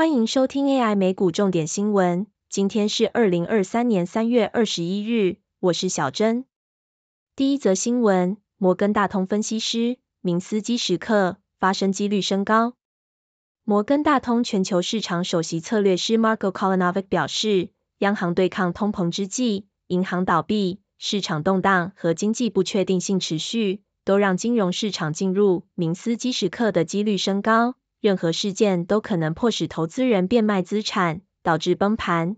欢迎收听 AI 美股重点新闻。今天是二零二三年三月二十一日，我是小珍。第一则新闻：摩根大通分析师明斯基时刻发生几率升高。摩根大通全球市场首席策略师 Marko Kolanovic 表示，央行对抗通膨之际，银行倒闭、市场动荡和经济不确定性持续，都让金融市场进入明斯基时刻的几率升高。任何事件都可能迫使投资人变卖资产，导致崩盘。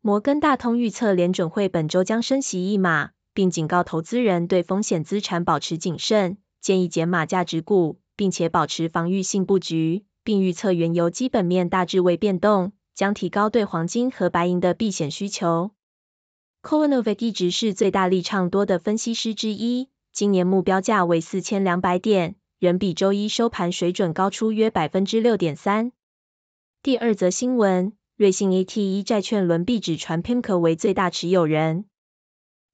摩根大通预测联准会本周将升息一码，并警告投资人对风险资产保持谨慎，建议减码价值股，并且保持防御性布局，并预测原油基本面大致未变动，将提高对黄金和白银的避险需求。Kovanovic 一直是最大力唱多的分析师之一，今年目标价为四千两百点。仍比周一收盘水准高出约百分之六点三。第二则新闻，瑞信 AT1 债券轮币指传 PIMCO 为最大持有人。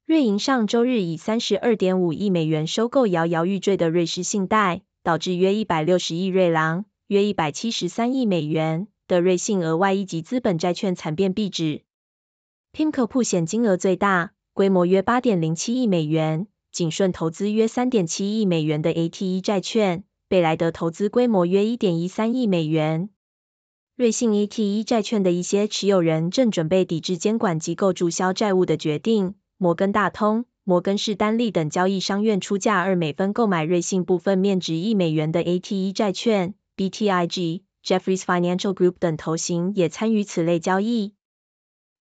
瑞银上周日以三十二点五亿美元收购摇摇欲坠的瑞士信贷，导致约一百六十亿瑞郎（约一百七十三亿美元）的瑞信额外一级资本债券惨变币指。PIMCO 铺险金额最大，规模约八点零七亿美元。景顺投资约三点七亿美元的 ATE 债券，贝莱德投资规模约一点一三亿美元。瑞信 ATE 债券的一些持有人正准备抵制监管机构注销债务的决定。摩根大通、摩根士丹利等交易商愿出价二美分购买瑞信部分面值一美元的 ATE 债券。BTIG、Jefferies Financial Group 等投行也参与此类交易。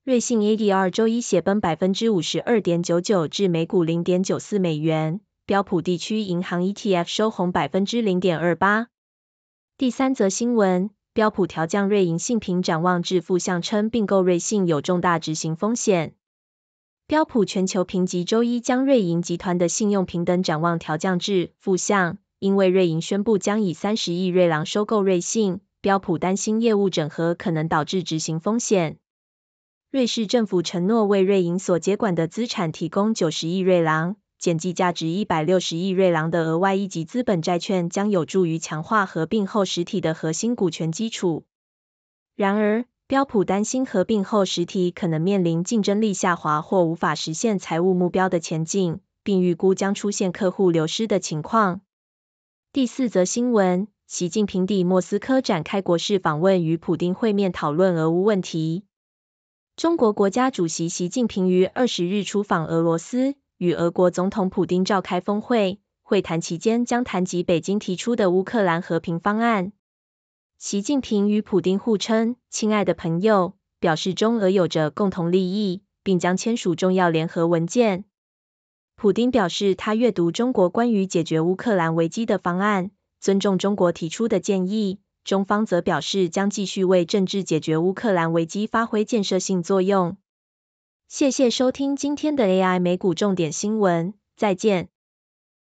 瑞信 ADR 周一血崩百分之五十二点九九，至每股零点九四美元。标普地区银行 ETF 收红百分之零点二八。第三则新闻，标普调降瑞银信评展望至负向，称并购瑞信有重大执行风险。标普全球评级周一将瑞银集团的信用平等展望调降至负向，因为瑞银宣布将以三十亿瑞郎收购瑞信。标普担心业务整合可能导致执行风险。瑞士政府承诺为瑞银所接管的资产提供九十亿瑞郎，减计价值一百六十亿瑞郎的额外一级资本债券，将有助于强化合并后实体的核心股权基础。然而，标普担心合并后实体可能面临竞争力下滑或无法实现财务目标的前景，并预估将出现客户流失的情况。第四则新闻：习近平抵莫斯科展开国事访问，与普京会面讨论俄乌问题。中国国家主席习近平于二十日出访俄罗斯，与俄国总统普京召开峰会。会谈期间将谈及北京提出的乌克兰和平方案。习近平与普京互称“亲爱的朋友”，表示中俄有着共同利益，并将签署重要联合文件。普京表示，他阅读中国关于解决乌克兰危机的方案，尊重中国提出的建议。中方则表示，将继续为政治解决乌克兰危机发挥建设性作用。谢谢收听今天的 AI 美股重点新闻，再见。